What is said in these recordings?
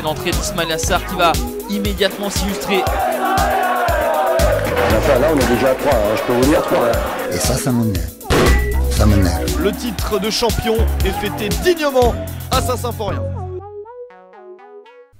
et l'entrée d'Ismail Assar qui va immédiatement s'illustrer. là, on est déjà à 3, hein, je peux vous dire 3. Et ça, ça m'énerve. Ça m'énerve. Le titre de champion est fêté dignement à Saint-Symphorien.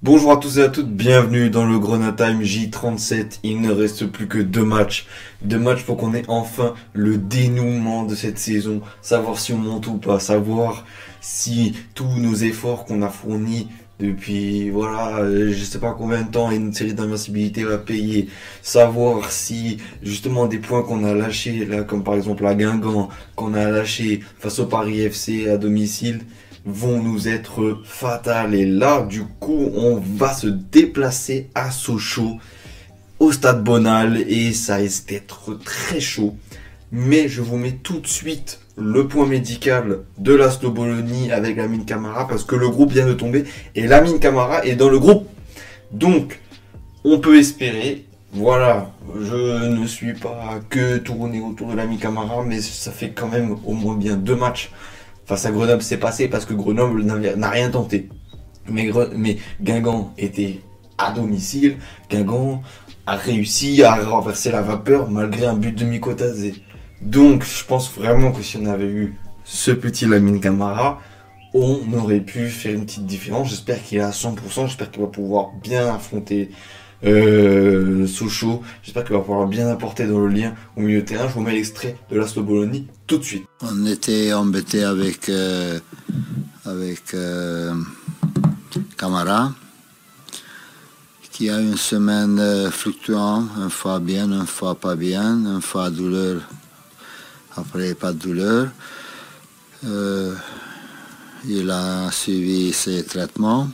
Bonjour à tous et à toutes, bienvenue dans le Grenade Time J37. Il ne reste plus que deux matchs. Deux matchs pour qu'on ait enfin le dénouement de cette saison. Savoir si on monte ou pas, savoir si tous nos efforts qu'on a fournis depuis, voilà, euh, je sais pas combien de temps, une série d'invincibilité va payer. Savoir si, justement, des points qu'on a lâchés, là, comme par exemple la Guingamp, qu'on a lâché face au Paris FC à domicile, vont nous être fatales. Et là, du coup, on va se déplacer à Sochaux, au stade Bonal, et ça risque d'être très chaud. Mais je vous mets tout de suite le point médical de la Bologna avec Lamine Camara, parce que le groupe vient de tomber, et Lamine Camara est dans le groupe. Donc, on peut espérer voilà, je ne suis pas que tourné autour de l'ami Camara, mais ça fait quand même au moins bien deux matchs face à Grenoble c'est passé parce que Grenoble n'a rien tenté. Mais, Guingamp était à domicile. Guingamp a réussi à renverser la vapeur malgré un but de Mikotazé. Donc je pense vraiment que si on avait eu ce petit Lamine Camara, on aurait pu faire une petite différence. J'espère qu'il est à 100%, j'espère qu'il va pouvoir bien affronter euh, Sochaux. J'espère qu'il va pouvoir bien apporter dans le lien au milieu de terrain. Je vous mets l'extrait de Bologna tout de suite. On était embêté avec, euh, euh, Camara, qui a une semaine euh, fluctuante, une fois bien, une fois pas bien, une fois douleur, après pas de douleur. Euh, il a suivi ses traitements.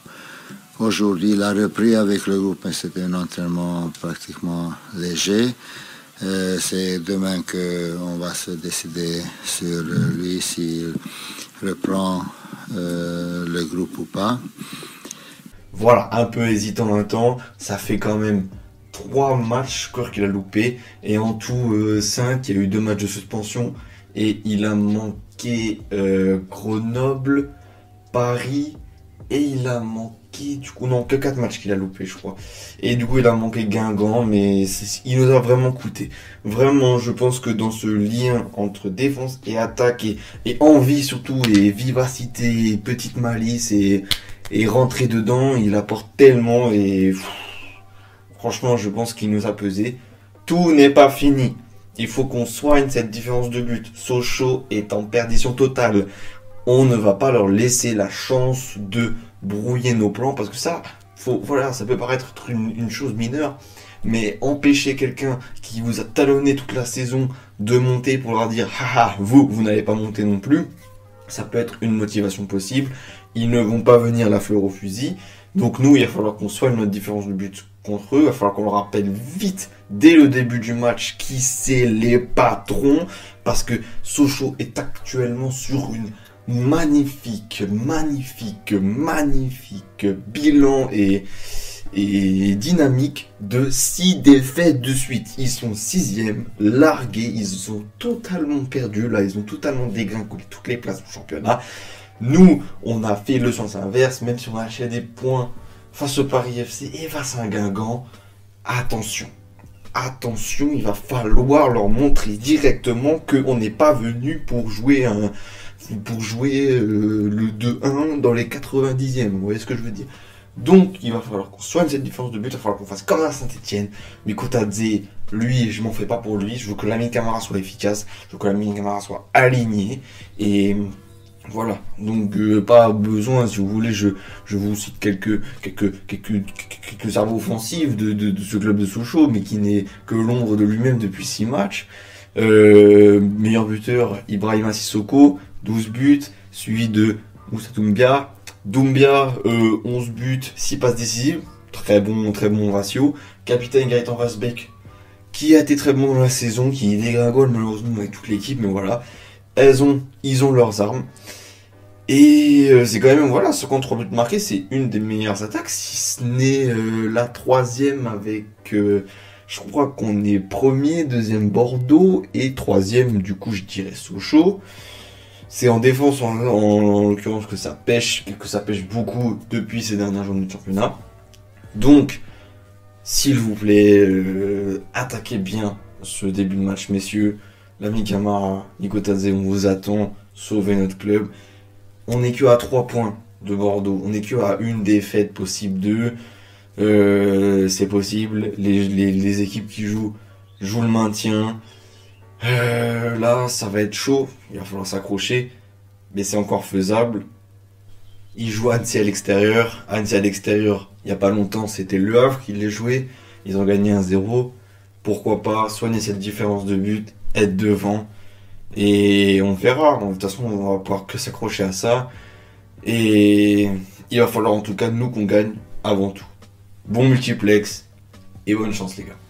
Aujourd'hui, il a repris avec le groupe, mais c'était un entraînement pratiquement léger. Euh, c'est demain qu'on va se décider sur lui s'il reprend euh, le groupe ou pas. Voilà, un peu hésitant un temps. Ça fait quand même trois matchs qu'il a loupé. Et en tout, euh, cinq. Il y a eu deux matchs de suspension. Et il a manqué Grenoble, Paris. Et il a manqué du coup, non, que 4 matchs qu'il a loupé, je crois. Et du coup, il a manqué Guingamp, mais il nous a vraiment coûté. Vraiment, je pense que dans ce lien entre défense et attaque, et, envie surtout, et vivacité, petite malice, et, et rentrer dedans, il apporte tellement, et franchement, je pense qu'il nous a pesé. Tout n'est pas fini. Il faut qu'on soigne cette différence de but. Sochaux est en perdition totale. On ne va pas leur laisser la chance de brouiller nos plans, parce que ça, ça peut paraître une, chose mineure, mais empêcher quelqu'un qui vous a talonné toute la saison de monter pour leur dire, haha, vous, vous n'allez pas monter non plus, ça peut être une motivation possible. Ils ne vont pas venir la fleur au fusil. Donc nous, il va falloir qu'on soigne notre différence de but contre eux. Il va falloir qu'on leur rappelle vite, dès le début du match, qui c'est les patrons. Parce que Sochaux est actuellement sur une magnifique, magnifique, magnifique bilan et, dynamique de 6 défaites de suite. Ils sont sixième, largués, ils ont totalement perdu, là ils ont totalement dégringolé toutes les places du championnat. Nous, on a fait le sens inverse, même si on a acheté des points face au Paris FC et face à un Guingamp. Attention, attention, il va falloir leur montrer directement qu'on n'est pas venu pour jouer pour jouer euh, le 2-1 dans les 90e. Vous voyez ce que je veux dire Donc, il va falloir qu'on soigne cette différence de but. Il va falloir qu'on fasse comme à Saint-Etienne. Mikotadze, lui, je m'en fais pas pour lui. Je veux que Lamine Camara soit efficace. Je veux que Lamine Camara soit aligné. Et voilà. Donc, euh, pas besoin, si vous voulez, je, je vous cite quelques, quelques, quelques, quelques cerveaux offensifs de, de, ce club de Sochaux, mais qui n'est que l'ombre de lui-même depuis 6 matchs. Euh, meilleur buteur, Ibrahima Sissoko, 12 buts, suivi de Moussa Doumbia. Doumbia, 11 buts, 6 passes décisives. Très bon, très bon ratio. Capitaine Gaëtan Rasbeck, qui a été très bon dans la saison, qui dégringole malheureusement avec toute l'équipe, mais voilà. Elles ont, ils ont leurs armes. Et euh, c'est quand même, voilà, 53 buts marqués, c'est une des meilleures attaques, si ce n'est euh, la troisième avec, euh, je crois qu'on est premier, deuxième Bordeaux, et troisième, du coup, je dirais Sochaux. C'est en défense en, en- en l'occurrence que ça pêche, que ça pêche beaucoup depuis ces dernières journées de championnat. Donc, s'il vous plaît, attaquez bien ce début de match, messieurs. L'ami Camara, Nico Tadze, on vous attend. Sauvez notre club. On n'est que à 3 points de Bordeaux. On n'est que à une défaite possible d'eux. Euh, c'est possible. Les, équipes qui jouent jouent le maintien. Euh, là, ça va être chaud. Il va falloir s'accrocher. Mais c'est encore faisable. Ils jouent Annecy à l'extérieur. Annecy à l'extérieur, il n'y a pas longtemps, c'était Le Havre qui les jouait. Ils ont gagné 1-0. Pourquoi pas? Soigner cette différence de but, être devant. Et on verra. De toute façon, on va pouvoir que s'accrocher à ça. Et il va falloir en tout cas nous qu'on gagne avant tout. Bon multiplex et bonne chance les gars.